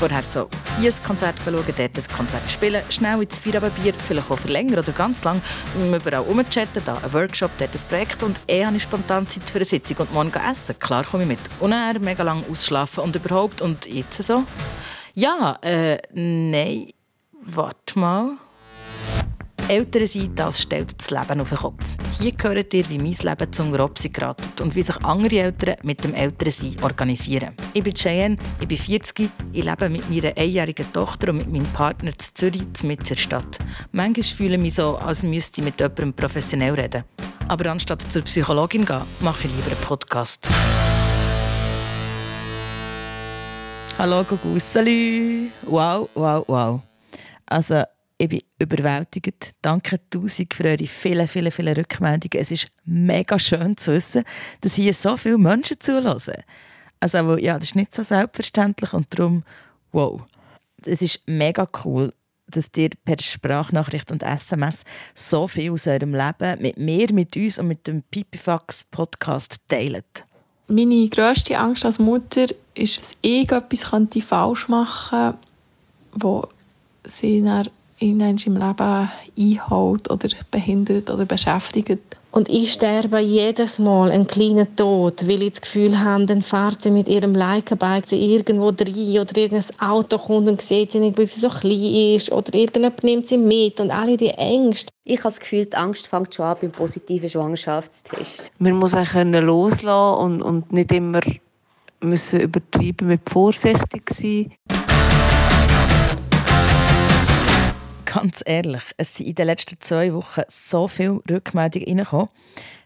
Vorher so hier ein Konzert schauen, dort ein Konzert spielen, schnell ins Feierabendbier, vielleicht auch für länger oder ganz lang, überall rumchatten, da ein Workshop, dort ein Projekt und eh habe ich spontan Zeit für eine Sitzung und morgen essen. Klar komme ich mit. Und dann mega lang ausschlafen und überhaupt. Und jetzt so? Ja, äh, nein, warte mal. Eltern sein, das stellt das Leben auf den Kopf. Hier hört ihr, wie mein Leben zum Grobsi geratet und wie sich andere Eltern mit dem Elternsein organisieren. Ich bin Cheyenne, ich bin 40, ich lebe mit meiner einjährigen Tochter und mit meinem Partner in Zürich, in der Stadt. Manchmal fühle ich mich so, als müsste ich mit jemandem professionell reden. Aber anstatt zur Psychologin gehen, mache ich lieber einen Podcast. Hallo Gugusseli! Wow, wow, wow. Also, ich bin überwältigt. Danke tausend für eure vielen, vielen, vielen Rückmeldungen. Es ist mega schön zu wissen, dass hier so viele Menschen zulassen. Also, ja, das ist nicht so selbstverständlich und darum, wow. Es ist mega cool, dass ihr per Sprachnachricht und SMS so viel aus eurem Leben mit mir, mit uns und mit dem Pipifax Podcast teilt. Meine grösste Angst als Mutter ist, dass ich etwas falsch machen könnte, wo sie dann in im Leben einholt oder behindert oder beschäftigt. Und ich sterbe jedes Mal einen kleinen Tod, weil ich das Gefühl habe, dann fährt sie mit ihrem Leica-Bike irgendwo rein oder irgendein Auto kommt und sieht sie nicht, weil sie so klein ist oder irgendjemand nimmt sie mit und alle die Ängste. Ich habe das Gefühl, die Angst fängt schon an beim positiven Schwangerschaftstest. Man muss auch loslassen und, und nicht immer müssen übertreiben mit vorsichtig sein. Ganz ehrlich, es sind in den letzten zwei Wochen so viele Rückmeldungen reingekommen,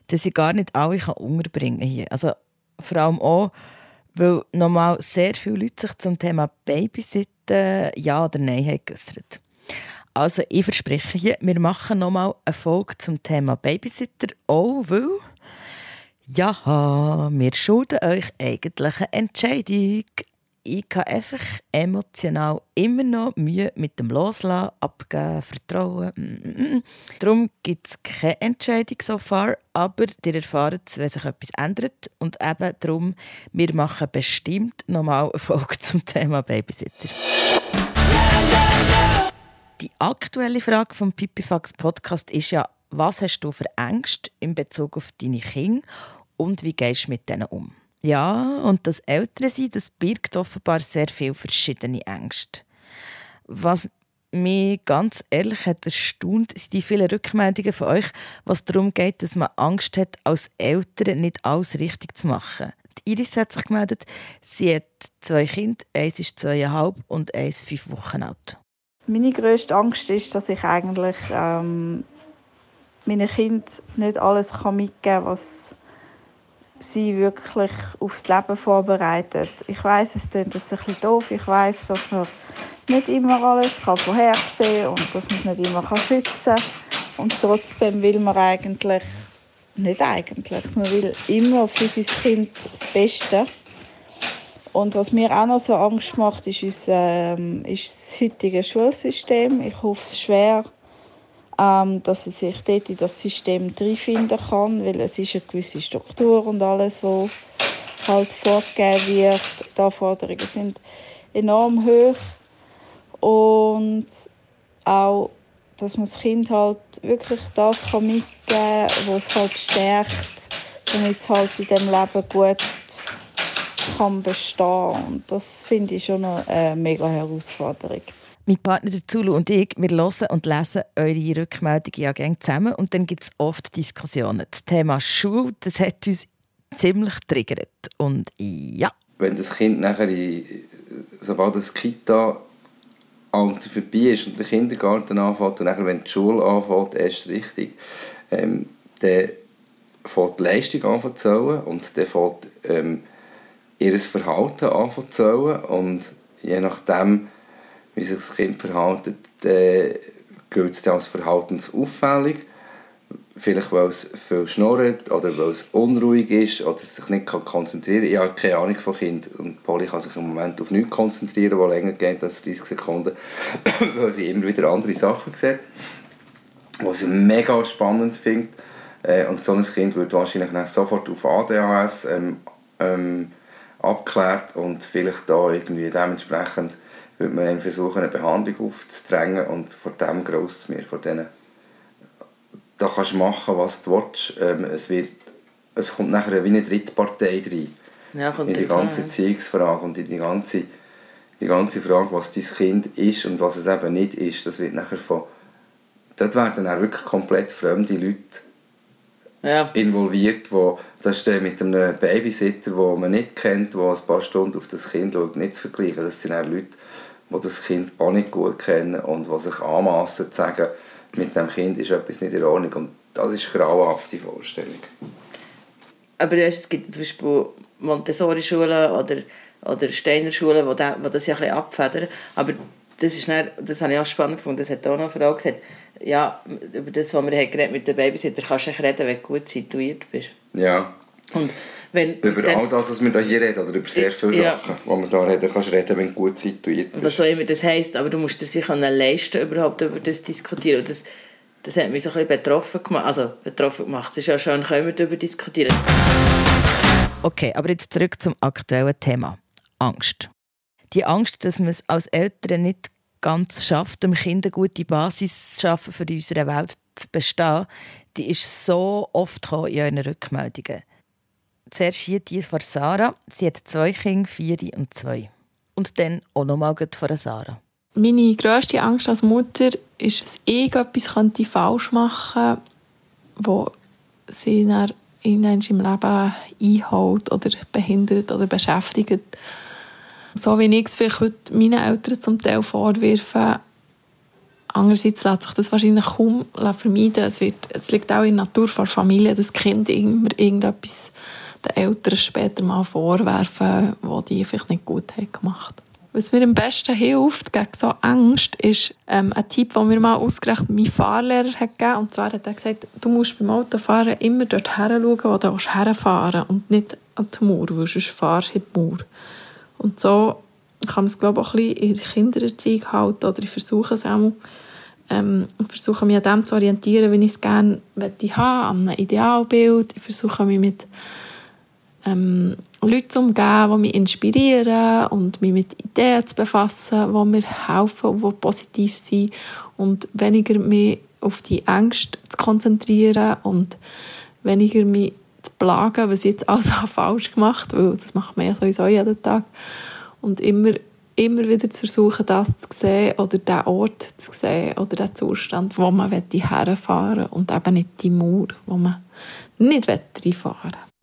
dass ich gar nicht alle unterbringen kann hier. Also vor allem auch, weil nochmal sehr viele Leute sich zum Thema Babysitten Ja oder Nein haben. Also ich verspreche hier, wir machen nochmal eine Folge zum Thema Babysitter, auch weil ja, wir schulden euch eigentlich eine Entscheidung ich habe einfach emotional immer noch Mühe mit dem Loslassen, Abgeben, Vertrauen. Mm, mm, mm. Darum gibt es keine Entscheidung so far, aber ihr erfahrt es, wenn sich etwas ändert. Und eben darum, wir machen bestimmt nochmal eine Folge zum Thema Babysitter. Die aktuelle Frage vom Pipifax Podcast ist ja, was hast du für Ängste in Bezug auf deine Kinder und wie gehst du mit denen um? Ja, und das Ältere das birgt offenbar sehr viele verschiedene Ängste. Was mich ganz ehrlich hat erstaunt, sind die vielen Rückmeldungen von euch, was darum geht, dass man Angst hat, als Eltern nicht alles richtig zu machen. Die Iris hat sich gemeldet, sie hat zwei Kinder, eins ist zweieinhalb und eins fünf Wochen alt. Meine grösste Angst ist, dass ich eigentlich ähm, meinen Kindern nicht alles mitgeben kann, was sie wirklich aufs Leben vorbereitet. Ich weiß, es klingt jetzt ein bisschen doof. Ich weiß, dass man nicht immer alles kann vorhersehen und dass man es nicht immer kann schützen kann. Und trotzdem will man eigentlich, nicht eigentlich, man will immer für sein Kind das Beste. Und was mir auch noch so Angst macht, ist, unser, ähm, ist das heutige Schulsystem. Ich hoffe es schwer, ähm, dass er sich dort in das System finden kann, weil es ist eine gewisse Struktur und alles, was halt vorgegeben wird. Die Anforderungen sind enorm hoch und auch, dass man das Kind halt wirklich das kann mitgeben kann, was es halt stärkt, damit es halt in diesem Leben gut kann bestehen Und das finde ich schon eine mega Herausforderung. Mein Partner Zulu und ich, wir hören und lesen eure Rückmeldungen ja gerne zusammen und dann gibt es oft Diskussionen. Das Thema Schule, das hat uns ziemlich triggert und ja. Wenn das Kind nachher, in, sobald das Kita Alter vorbei ist und der Kindergarten anfängt und nachher, wenn die Schule anfängt, erst richtig, ähm, dann fängt die Leistung an zu zählen und dann fängt ähm, ihr Verhalten an zu zählen und je nachdem, wie sich das Kind verhält, dann gilt es dann als verhaltensauffällig. Vielleicht, weil es viel schnurrt oder weil es unruhig ist oder sich nicht konzentrieren kann. Ich habe keine Ahnung von Kind und Polly kann sich im Moment auf nichts konzentrieren, was länger geht als 30 Sekunden, weil sie immer wieder andere Sachen sieht, was sie mega spannend findet. Äh, und so ein Kind wird wahrscheinlich sofort auf ADHS ähm, ähm, abgeklärt und vielleicht da irgendwie dementsprechend würde man versuchen, eine Behandlung aufzudrängen und vor dem gross zu mir, vor denen. Da kannst du machen, was du willst. Ähm, es, wird, es kommt nachher wie eine Drittpartei rein. Ja, kommt in die ganze. Erziehungsfrage und in die ganze, die ganze Frage, was dein Kind ist und was es eben nicht ist. Das wird nachher von... Dort werden auch wirklich komplett fremde Leute Ja. involviert, wo das steht mit einem Babysitter, den man nicht kennt, der ein paar Stunden auf das Kind schaut, nicht zu vergleichen. Das sind auch Leute, die das Kind auch nicht gut kennen und die sich anmassen zu sagen, mit dem Kind ist etwas nicht in Ordnung. Und das ist eine grauenhafte Vorstellung. Aber weißt, es gibt zum Beispiel Montessori-Schulen oder, oder Steiner-Schulen, die das ja ein bisschen abfedern. Aber das, ist dann, das habe ich auch spannend gefunden. Das hat auch noch eine Frau gesagt. Ja, über das, was wir haben geredet mit dem Babysitter, kannst du echt reden, wenn du gut situiert bist. Ja. Und wenn Über dann- all das, was wir hier reden, oder über sehr viele Ja. Sachen, die wir hier reden, kannst du reden, wenn du gut situiert bist. was auch immer das heisst, aber du musst dir sich können leisten, überhaupt über das zu diskutieren. Und das, das hat mich so ein bisschen betroffen gemacht. Also, betroffen gemacht. Das ist ja schön, können wir darüber diskutieren. Okay, aber jetzt zurück zum aktuellen Thema. Angst. Die Angst, dass man es als Eltern nicht ganz schafft, dem Kind eine gute Basis zu schaffen, für in unserer Welt zu bestehen, die ist so oft in euren Rückmeldungen. Zuerst hier die von Sarah. Sie hat zwei Kinder, vier und zwei. Und dann auch nochmal von Sarah. Meine grösste Angst als Mutter ist, dass ich etwas falsch machen könnte, wo sie dann irgendwann im Leben einholt oder behindert oder beschäftigt. So wie ich es vielleicht heute meinen Eltern zum Teil vorwerfe, andererseits lässt sich das wahrscheinlich kaum vermeiden. Es, wird, es liegt auch in der Natur der Familie, dass das Kind immer irgendetwas den Eltern später mal vorwerfen, was die vielleicht nicht gut haben gemacht Was mir am besten hilft gegen so Angst, ist ähm, ein Tipp, den mir mal ausgerechnet mein Fahrlehrer hat gegeben. Und zwar hat er gesagt, du musst beim Autofahren immer dort her schauen, wo du herfahren willst und nicht an die Mauer, weil sonst fahrst du in die Mauer. Und so kann man es, glaube ich, auch ein bisschen in der Kindererziehung halten oder ich versuche es auch ähm, ich versuche mich an dem zu orientieren, wie ich es gerne möchte haben, an einem Idealbild. Ich versuche mich mit ähm, Leuten zu umgeben, die mich inspirieren und mich mit Ideen zu befassen, die mir helfen und die positiv sind und weniger mich auf die Ängste zu konzentrieren und weniger mich plagen, was ich jetzt alles habe falsch gemacht habe, weil das macht man ja sowieso jeden Tag. Und immer, immer wieder zu versuchen, das zu sehen oder den Ort zu sehen oder den Zustand, wo man herfahren will und eben nicht die Mauer, wo man nicht reinfahren will.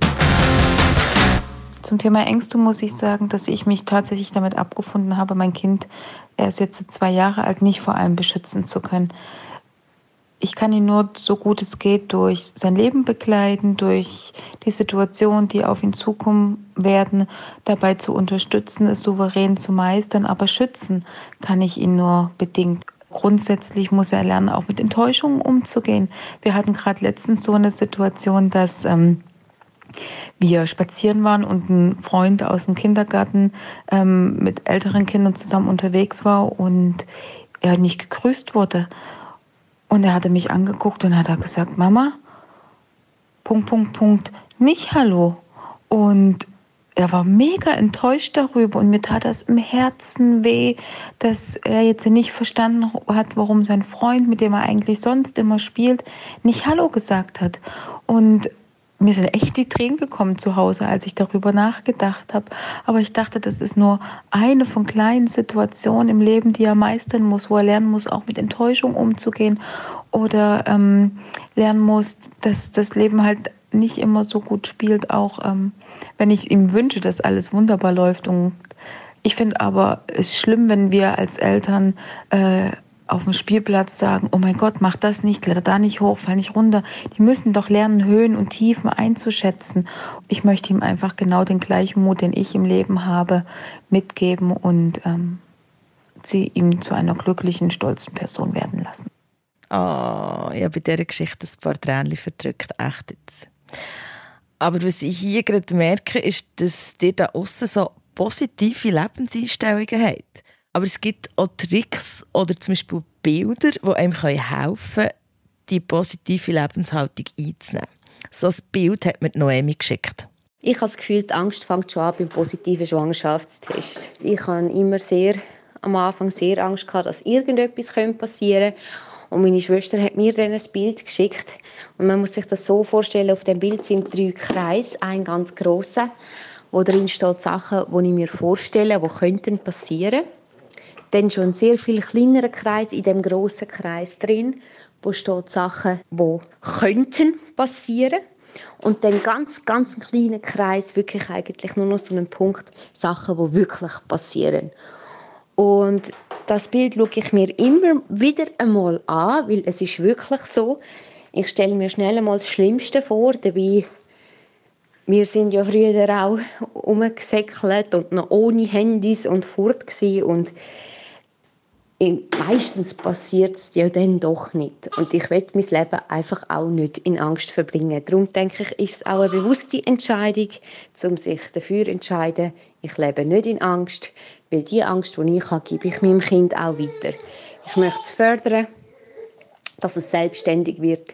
Zum Thema Ängste muss ich sagen, dass ich mich tatsächlich damit abgefunden habe, mein Kind, er ist jetzt zwei Jahre alt, nicht vor allem beschützen zu können. Ich kann ihn nur so gut es geht durch sein Leben begleiten, durch die Situationen, die auf ihn zukommen werden, dabei zu unterstützen, es souverän zu meistern. Aber schützen kann ich ihn nur bedingt. Grundsätzlich muss er lernen, auch mit Enttäuschungen umzugehen. Wir hatten gerade letztens so eine Situation, dass ähm, wir spazieren waren und ein Freund aus dem Kindergarten ähm, mit älteren Kindern zusammen unterwegs war und er nicht gegrüßt wurde. Und er hatte mich angeguckt und hat er gesagt, Mama, Punkt, Punkt, Punkt, nicht Hallo. Und er war mega enttäuscht darüber und mir tat das im Herzen weh, dass er jetzt nicht verstanden hat, warum sein Freund, mit dem er eigentlich sonst immer spielt, nicht Hallo gesagt hat. Und mir sind echt die Tränen gekommen zu Hause, als ich darüber nachgedacht habe. Aber ich dachte, das ist nur eine von kleinen Situationen im Leben, die er meistern muss, wo er lernen muss, auch mit Enttäuschung umzugehen oder ähm, lernen muss, dass das Leben halt nicht immer so gut spielt, auch ähm, wenn ich ihm wünsche, dass alles wunderbar läuft. Und ich finde aber es schlimm, wenn wir als Eltern äh, auf dem Spielplatz sagen, oh mein Gott, mach das nicht, kletter da nicht hoch, fall nicht runter. Die müssen doch lernen, Höhen und Tiefen einzuschätzen. Ich möchte ihm einfach genau den gleichen Mut, den ich im Leben habe, mitgeben und ähm, sie ihm zu einer glücklichen, stolzen Person werden lassen. Ah, ich habe bei dieser Geschichte ein paar Tränen verdrückt, echt jetzt. Aber was ich hier gerade merke, ist, dass ihr da außen so positive Lebenseinstellungen habt. Aber es gibt auch Tricks oder zum Beispiel Bilder, die einem helfen können, die positive Lebenshaltung einzunehmen. So ein Bild hat mir Noemi geschickt. Ich habe das Gefühl, die Angst fängt schon an beim positiven Schwangerschaftstest. Ich habe immer sehr am Anfang sehr Angst gehabt, dass irgendetwas passieren könnte. Und meine Schwester hat mir dann ein Bild geschickt. Und man muss sich das so vorstellen, auf dem Bild sind drei Kreise, ein ganz grosser, wo drin steht Sachen, die ich mir vorstelle, die könnten passieren. Dann schon sehr viel kleinerer Kreis in dem grossen Kreis drin, wo steht Sachen, die könnten passieren. Und dann ganz, ganz kleiner Kreis, wirklich eigentlich nur noch so einen Punkt, Sachen, die wirklich passieren. Und das Bild schaue ich mir immer wieder einmal an, weil es ist wirklich so. Ich stelle mir schnell einmal das Schlimmste vor, dabei wir sind ja früher auch umgesäckelt und noch ohne Handys und fort und meistens passiert es ja dann doch nicht. Und ich will mein Leben einfach auch nicht in Angst verbringen. Darum denke ich, ist es auch eine bewusste Entscheidung, um sich dafür zu entscheiden, ich lebe nicht in Angst, weil die Angst, die ich habe, gebe ich meinem Kind auch weiter. Ich möchte es fördern, dass es selbstständig wird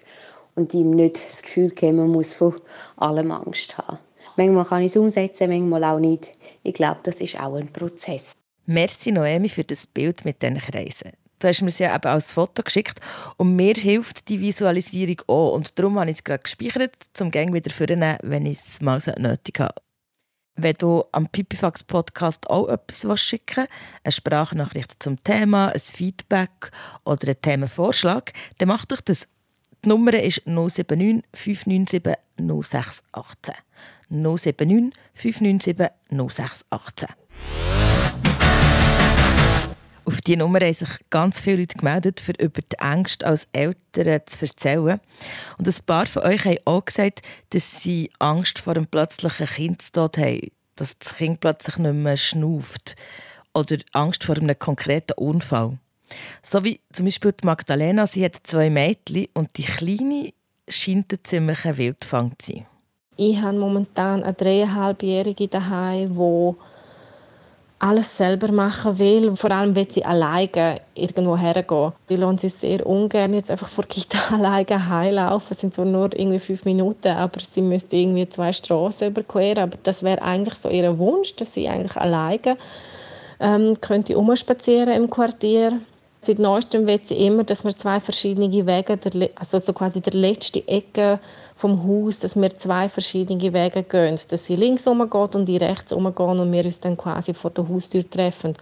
und ihm nicht das Gefühl geben, man muss von allem Angst haben. Manchmal kann ich es umsetzen, manchmal auch nicht. Ich glaube, das ist auch ein Prozess. Merci Noemi für das Bild mit diesen Kreisen. Du hast mir es ja eben als Foto geschickt und mir hilft die Visualisierung auch. Und darum habe ich es gerade gespeichert, zum Gang wieder vornehmen, wenn ich es mal so nötig habe. Wenn du am Pipifax Podcast auch etwas schicken willst, eine Sprachnachricht zum Thema, ein Feedback oder einen Themenvorschlag, dann mach doch das. Die Nummer ist 079 597 0618. 079 597 0618. Auf diese Nummer haben sich ganz viele Leute gemeldet, für über die Ängste als Eltern zu erzählen. Und ein paar von euch haben auch gesagt, dass sie Angst vor einem plötzlichen Kindstod haben. Dass das Kind plötzlich nicht mehr schnauft. Oder Angst vor einem konkreten Unfall. So wie zum Beispiel die Magdalena, sie hat zwei Mädchen und die Kleine scheint ein ziemlicher Wildfang zu sein. Ich habe momentan eine dreieinhalbjährige daheim, die alles selber machen will. Vor allem will sie alleine irgendwo hergehen. Die lassen sie sehr ungern jetzt einfach vor Kita alleine heimlaufen. Es sind zwar nur irgendwie fünf Minuten, aber sie müsste irgendwie zwei Straßen überqueren. Aber das wäre eigentlich so ihr Wunsch, dass sie eigentlich alleine ähm, könnte umspazieren im Quartier. Seit neuestem will sie immer, dass wir zwei verschiedene Wege, also so quasi der letzte Ecke vom Haus, dass wir zwei verschiedene Wege gehen. Dass sie links umgeht und die rechts umgehen und wir uns dann quasi vor der Haustür treffen.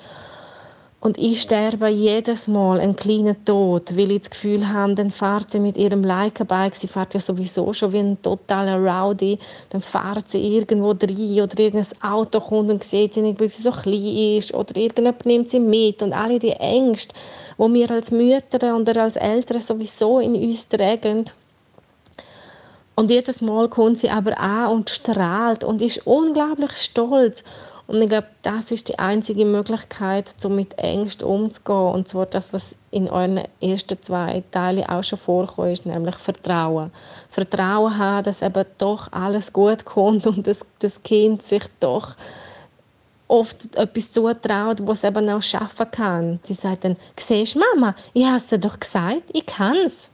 Und ich sterbe jedes Mal einen kleinen Tod, weil ich das Gefühl habe, dann fährt sie mit ihrem Leica-Bike, sie fährt ja sowieso schon wie ein totaler Rowdy, dann fährt sie irgendwo rein oder irgendein Auto kommt und sieht sie nicht, weil sie so klein ist oder irgendjemand nimmt sie mit und alle die Ängste, die wir als Mütter oder als Eltern sowieso in uns tragen, und jedes Mal kommt sie aber an und strahlt und ist unglaublich stolz. Und ich glaube, das ist die einzige Möglichkeit, um mit Ängsten umzugehen. Und zwar das, was in euren ersten zwei Teilen auch schon vorkommt, ist nämlich Vertrauen. Vertrauen haben, dass eben doch alles gut kommt und dass das Kind sich doch oft etwas zutraut, was es eben auch schaffen kann. Sie sagt dann, siehst Mama, ich habe es dir doch gesagt, ich kann es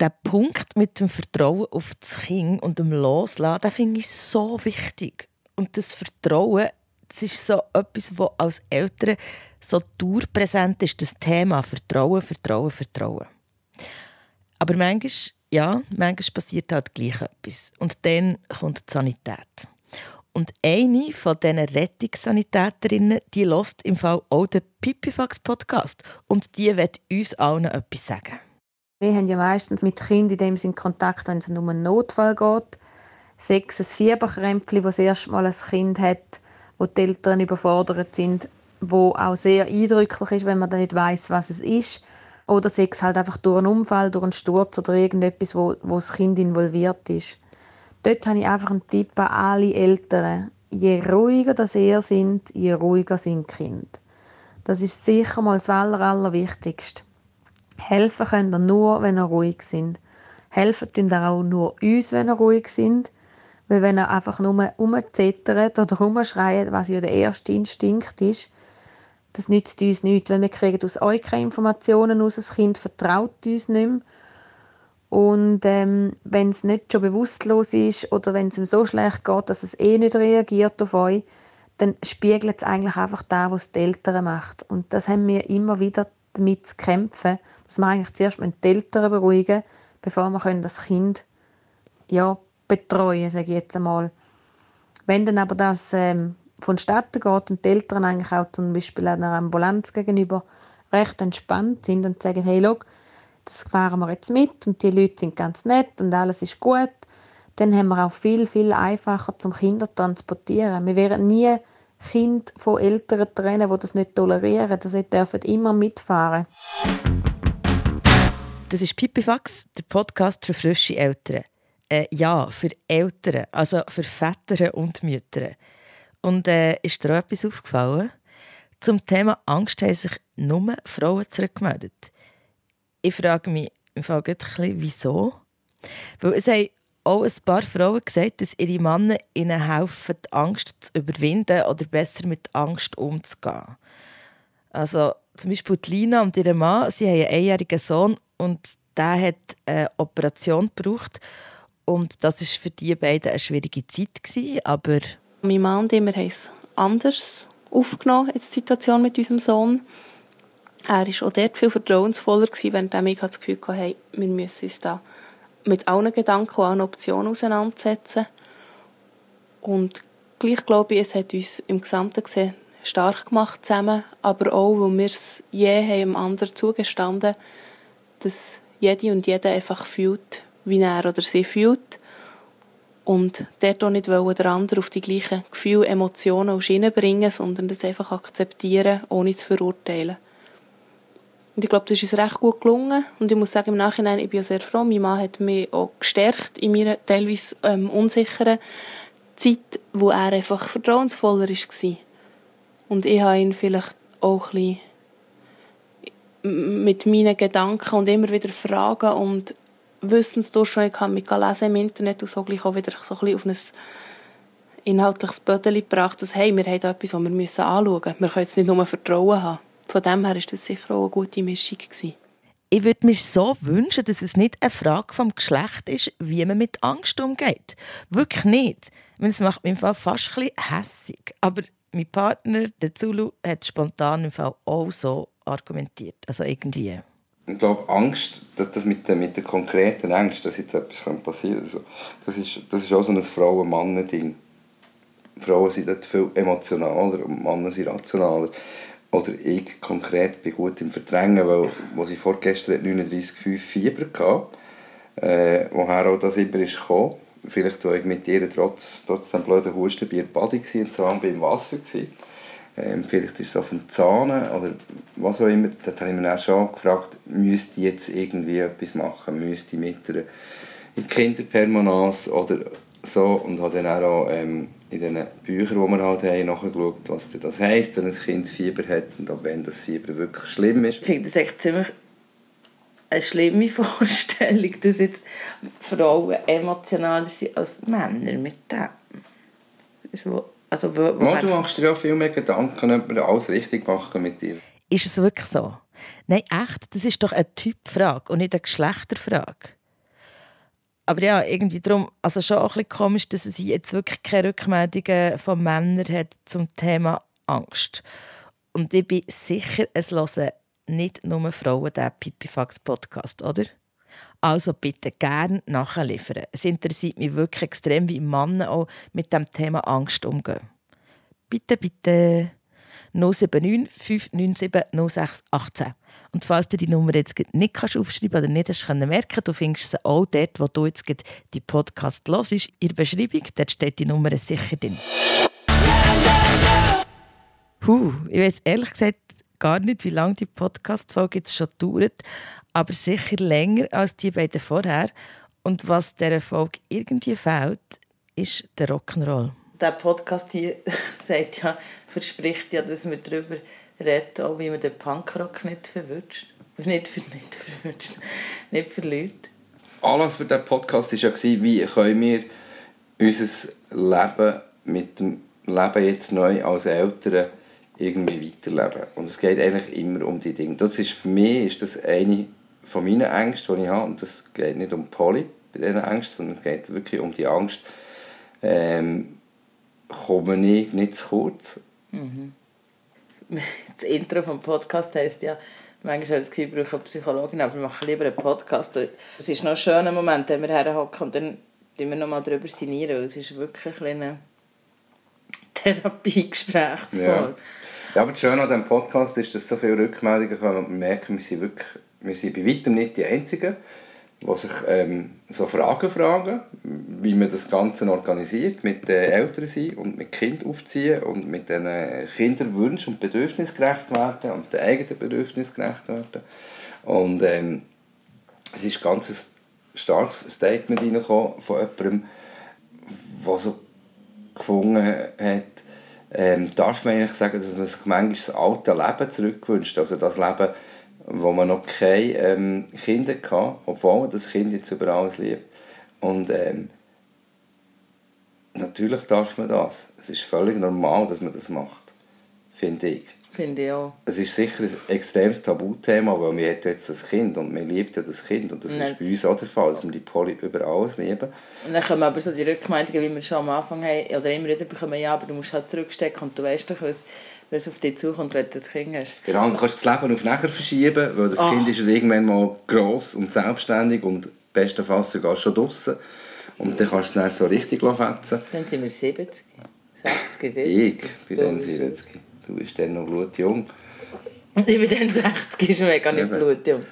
der Punkt mit dem Vertrauen auf das Kind und dem Loslassen, den finde ich so wichtig. Und das Vertrauen, das ist so etwas, was als Eltern so dauerpräsent ist, das Thema Vertrauen, Vertrauen, Vertrauen. Aber manchmal, ja, manchmal passiert halt gleich etwas. Und dann kommt die Sanität. Und eine von diesen Rettungssanitäterinnen, die lässt im Fall auch den Pipifax-Podcast. Und die wird uns allen etwas sagen. Wir haben ja meistens mit Kindern in dem Sinne Kontakt, wenn es um einen Notfall geht. Sei es ein Fieberkrämpfchen, das das erste Mal ein Kind hat, wo die Eltern überfordert sind, wo auch sehr eindrücklich ist, wenn man dann nicht weiß, was es ist. Oder sei es halt einfach durch einen Unfall, durch einen Sturz oder irgendetwas, wo, wo das Kind involviert ist. Dort habe ich einfach einen Tipp an alle Eltern. Je ruhiger das ihr sind, je ruhiger sind die Kinder. Das ist sicher mal das Aller, Allerwichtigste. Helfen könnt ihr nur, wenn ihr ruhig sind. Helfen tun ihr auch nur uns, wenn ihr ruhig sind. Weil wenn ihr einfach nur rumzettert oder rumschreit, was ja der erste Instinkt ist, das nützt uns nichts, weil wir kriegen aus euch keine Informationen aus, das Kind vertraut uns nicht mehr. Und ähm, wenn es nicht schon bewusstlos ist oder wenn es ihm so schlecht geht, dass es eh nicht reagiert auf euch, dann spiegelt es eigentlich einfach da, was die Eltern macht. Und das haben wir immer wieder damit zu kämpfen, dass wir eigentlich zuerst die Eltern beruhigen bevor wir das Kind ja, betreuen sage ich jetzt einmal. Wenn dann aber das ähm, vonstatten geht und die Eltern eigentlich auch zum Beispiel einer Ambulanz gegenüber recht entspannt sind und sagen, hey, schau, das fahren wir jetzt mit und die Leute sind ganz nett und alles ist gut, dann haben wir auch viel, viel einfacher zum Kinder transportieren. Wir werden nie Kind von Eltern trennen, die das nicht tolerieren. Das dürfen immer mitfahren. Das ist Pipifax, der Podcast für frische Eltern. Äh, ja, für Eltern, also für Väter und Mütter. Und äh, ist dir auch etwas aufgefallen? Zum Thema Angst haben sich nur Frauen zurückgemeldet. Ich frage mich im Fall ein bisschen, wieso. Weil es haben auch ein paar Frauen gesagt, dass ihre Männer ihnen helfen, die Angst zu überwinden oder besser mit Angst umzugehen. Also zum Beispiel Lina und ihr Mann, sie haben einen einjährigen Sohn und der hat eine Operation gebraucht. Und das war für die beiden eine schwierige Zeit. Gewesen, aber mein Mann und ich, haben es anders aufgenommen, die Situation mit unserem Sohn. Er war auch dort viel vertrauensvoller, während ich das Gefühl hatte, hey, wir müssen uns da mit allen Gedanken und allen Optionen auseinandersetzen. Und gleich glaube ich, es hat uns im Gesamten gesehen stark gemacht zusammen, aber auch, weil wir es je haben anderen zugestanden dass jede und jeder einfach fühlt, wie er oder sie fühlt. Und dort auch nicht wollen, der andere auf die gleichen Gefühle, Emotionen und Schienen bringen, sondern das einfach akzeptieren, ohne zu verurteilen. Und ich glaube, das ist uns recht gut gelungen. Und ich muss sagen, im Nachhinein, ich bin sehr froh. Mein Mann hat mich auch gestärkt in meiner teilweise ähm, unsicheren Zeit, wo er einfach vertrauensvoller war. Und ich habe ihn vielleicht auch ein mit meinen Gedanken und immer wieder Fragen und Wissensdurchschnitt, habe mich lesen im Internet und so gleich auch wieder so ein auf ein inhaltliches Bödel gebracht, dass hey, wir haben da etwas, was wir müssen anschauen müssen. Wir können jetzt nicht nur Vertrauen haben. Von dem her war das sicher auch eine gute Mischung. Gewesen. Ich würde mir so wünschen, dass es nicht eine Frage vom Geschlecht ist, wie man mit Angst umgeht. Wirklich nicht. Es macht mich im Fall fast ein bisschen hässig. Aber mein Partner, der Zulu, hat spontan im Fall auch so argumentiert. Also irgendwie. Ich glaube, Angst, dass das mit der, mit der konkreten Angst, dass jetzt etwas passieren kann, das, ist, das ist auch so ein Frauen-Mannen-Ding. Frauen sind dort viel emotionaler und Männer sind rationaler. Oder ich konkret bin gut im Verdrängen, weil als ich vorgestern 39,5 Fieber hatte, äh, woher auch das immer ist gekommen. Vielleicht war ich mit ihr trotz, trotz dem blöden Husten bei ihr Body und so beim Wasser. Gewesen. Ähm, vielleicht ist es auf dem Zahn oder was auch immer. Dort habe ich mich dann schon gefragt, müsste ich jetzt irgendwie etwas machen? Müsste ich mit einer in Kinderpermanence oder so und habe dann auch ähm, in den Büchern, die wir halt haben, nachgeschaut, was das heisst, wenn ein Kind Fieber hat und ob wenn das Fieber wirklich schlimm ist. Ich finde das echt ziemlich eine schlimme Vorstellung, dass jetzt Frauen emotionaler sind als Männer mit dem. Also, also, wo, wo du machst dir ja viel mehr Gedanken, ob wir alles richtig machen mit dir. Ist es wirklich so? Nein, echt, das ist doch eine Typfrage und nicht eine Geschlechterfrage. Aber ja, irgendwie darum, also schon auch ein bisschen komisch, dass sie jetzt wirklich keine Rückmeldungen von Männern hat zum Thema Angst. Und ich bin sicher, es hören nicht nur Frauen den Pipifax-Podcast, oder? Also bitte gerne nachliefern. Es interessiert mich wirklich extrem, wie Männer auch mit dem Thema Angst umgehen. Bitte, bitte. 079 597 0618. Und falls du die Nummer jetzt nicht kannst aufschreiben oder nicht hast können merken, du findest sie auch dort, wo du jetzt die Podcast hörst. In der Beschreibung, dort steht die Nummer sicher drin. Puh, ich weiß ehrlich gesagt gar nicht, wie lange die Podcast-Folge jetzt schon dauert, aber sicher länger als die beiden vorher. Und was dieser Folge irgendwie fehlt, ist der Rock'n'Roll. Der Podcast hier sagt ja, verspricht ja, dass wir darüber reden, auch wie man den Punkrock nicht verwünscht. Nicht, für, nicht verwünscht, nicht verliert. Alles für diesen Podcast war ja, wie können wir unser Leben mit dem Leben jetzt neu als Eltern irgendwie weiterleben. Und es geht eigentlich immer um die Dinge. Das ist für mich ist das eine von meinen Ängsten, die ich habe. Und das geht nicht um Polly bei diesen Ängsten, sondern es geht wirklich um die Angst, ähm, komme ich nicht zu kurz. Mhm. Das Intro vom Podcast heisst ja, manchmal habe ich das Gefühl, ich brauche eine Psychologin, aber wir machen lieber einen Podcast. Es ist noch ein schöner Moment, wenn wir herhocken und dann wir noch mal darüber sinnieren, es ist wirklich ein Therapiegesprächsform. Ja. ja, aber das Schöne an diesem Podcast ist, dass so viele Rückmeldungen kommen und wir merken, wir sind, wirklich, wir sind bei weitem nicht die Einzigen, die sich ähm, so Fragen fragen, wie man das Ganze organisiert, mit den Eltern sein und mit Kind aufziehen und mit den Kinderwünschen und Bedürfnissen gerecht werden und den eigenen Bedürfnissen gerecht werden. Und ähm, es ist ganz ein starkes Statement von jemandem, der so gefunden hat, ähm, darf man eigentlich sagen, dass man sich manchmal das alte Leben zurückwünscht, also das Leben, wo man noch keine ähm, Kinder hatte, obwohl man das Kind jetzt über alles liebt. Und ähm, natürlich darf man das. Es ist völlig normal, dass man das macht, finde ich. Finde ich auch. Es ist sicher ein extremes Tabuthema, weil man hat jetzt das Kind und man liebt ja das Kind und das Nein. ist bei uns auch der Fall, dass wir die Poly über alles lieben. Und dann kommen aber so die Rückmeldungen, wie wir schon am Anfang haben, oder immer wieder bekommen, ja, aber du musst halt zurückstecken und du weißt doch, was wenn es auf dich zukommt, wenn du das Kind hast. Genau, du kannst das Leben auf nachher verschieben, weil das oh. Kind ist irgendwann mal gross und selbstständig und bestenfalls sogar schon draußen. Und dann kannst du es dann so richtig fetzen. Dann sind wir 70, 60, 70. Ich bin dann 70. Du bist dann noch blutjung. Ich bin dann 60, ist mega nicht blutjung.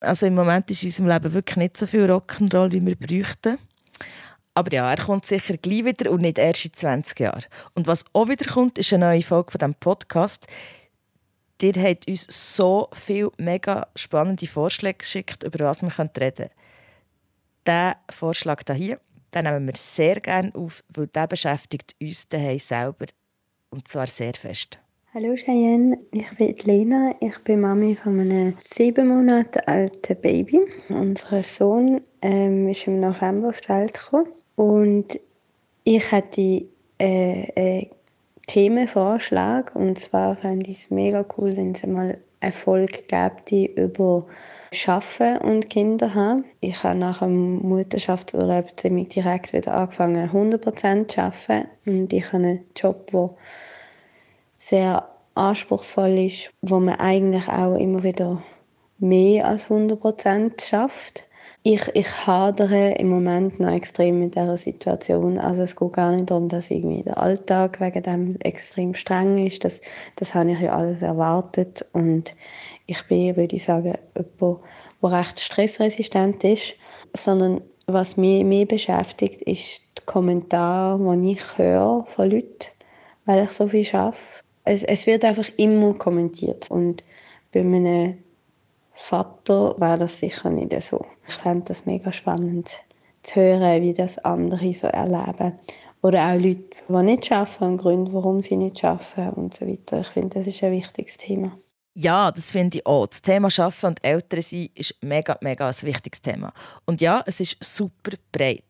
Also im Moment ist in unserem Leben wirklich nicht so viel Rock'n'Roll, wie wir bräuchten. Aber ja, er kommt sicher gleich wieder und nicht erst in 20 Jahren. Und was auch wieder kommt, ist eine neue Folge von diesem Podcast. Ihr habt uns so viele mega spannende Vorschläge geschickt, über was wir reden können. Diesen Vorschlag hier, den nehmen wir sehr gerne auf, weil der beschäftigt uns daheim selber. Und zwar sehr fest. Hallo Cheyenne, ich bin Lena. Ich bin Mami von einem sieben Monate alten Baby. Unser Sohn ähm, ist im November auf die Welt gekommen. Und ich hatte äh, einen Themenvorschlag. Und zwar fände ich es mega cool, wenn es mal eine Folge gibt, die über Schaffen und Kinder haben. Ich habe nach dem Mutterschaftsurlaub ziemlich direkt wieder angefangen, 100% zu arbeiten. Und ich habe einen Job, der sehr anspruchsvoll ist, wo man eigentlich auch immer wieder mehr als 100% schafft ich, ich hadere im Moment noch extrem mit dieser Situation. Also es geht gar nicht darum, dass irgendwie der Alltag wegen dem extrem streng ist. Das, das habe ich ja alles erwartet. Und ich bin, würde ich sagen, jemand, der recht stressresistent ist. Sondern was mich mehr beschäftigt, ist die Kommentare, die ich höre von Leuten, weil ich so viel arbeite. Es, es wird einfach immer kommentiert. Und bei einem Vater wäre das sicher nicht so. Ich fände das mega spannend zu hören, wie das andere so erleben. Oder auch Leute, die nicht arbeiten und Gründe, warum sie nicht arbeiten und so weiter. Ich finde, das ist ein wichtiges Thema. Ja, das finde ich auch. Das Thema Arbeiten und Eltern sein ist mega, mega ein wichtiges Thema. Und ja, es ist super breit.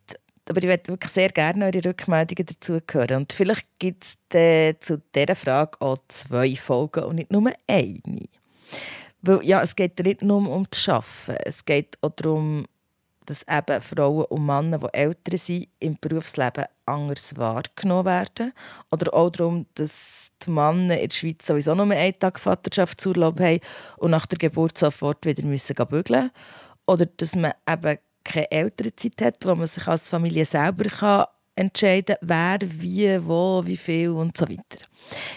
Aber ich würde wirklich sehr gerne eure Rückmeldungen dazu hören. Und vielleicht gibt es zu dieser Frage auch zwei Folgen und nicht nur eine. Weil ja, es geht nicht nur um das Arbeiten. Es geht auch darum, dass eben Frauen und Männer, die älter sind, im Berufsleben anders wahrgenommen werden. Oder auch darum, dass die Männer in der Schweiz sowieso nur einen Tag Vaterschaftsurlaub haben und nach der Geburt sofort wieder müssen bügeln. Oder dass man eben keine Elternzeit hat, wo man sich als Familie selber kann entscheiden, wer, wie, wo, wie viel und so weiter.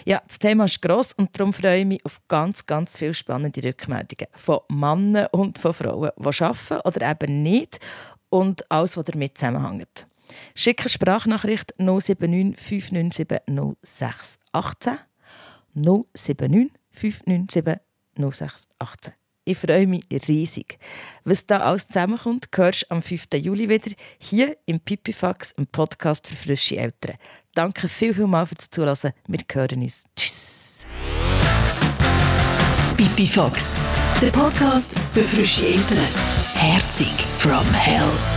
Ja, das Thema ist gross und darum freue ich mich auf ganz, ganz viele spannende Rückmeldungen von Männern und von Frauen, die arbeiten oder eben nicht und alles, was damit zusammenhängt. Schicke Sprachnachricht 079 597 0618 079 597 0618. Ich freue mich riesig. Was da alles zusammenkommt, hörst du am 5. Juli wieder hier im Pipifax, im Podcast für frische Eltern. Danke viel, viel mal fürs Zuhören. Wir hören uns. Tschüss. Pipifax, der Podcast für frische Eltern. Herzig from Hell.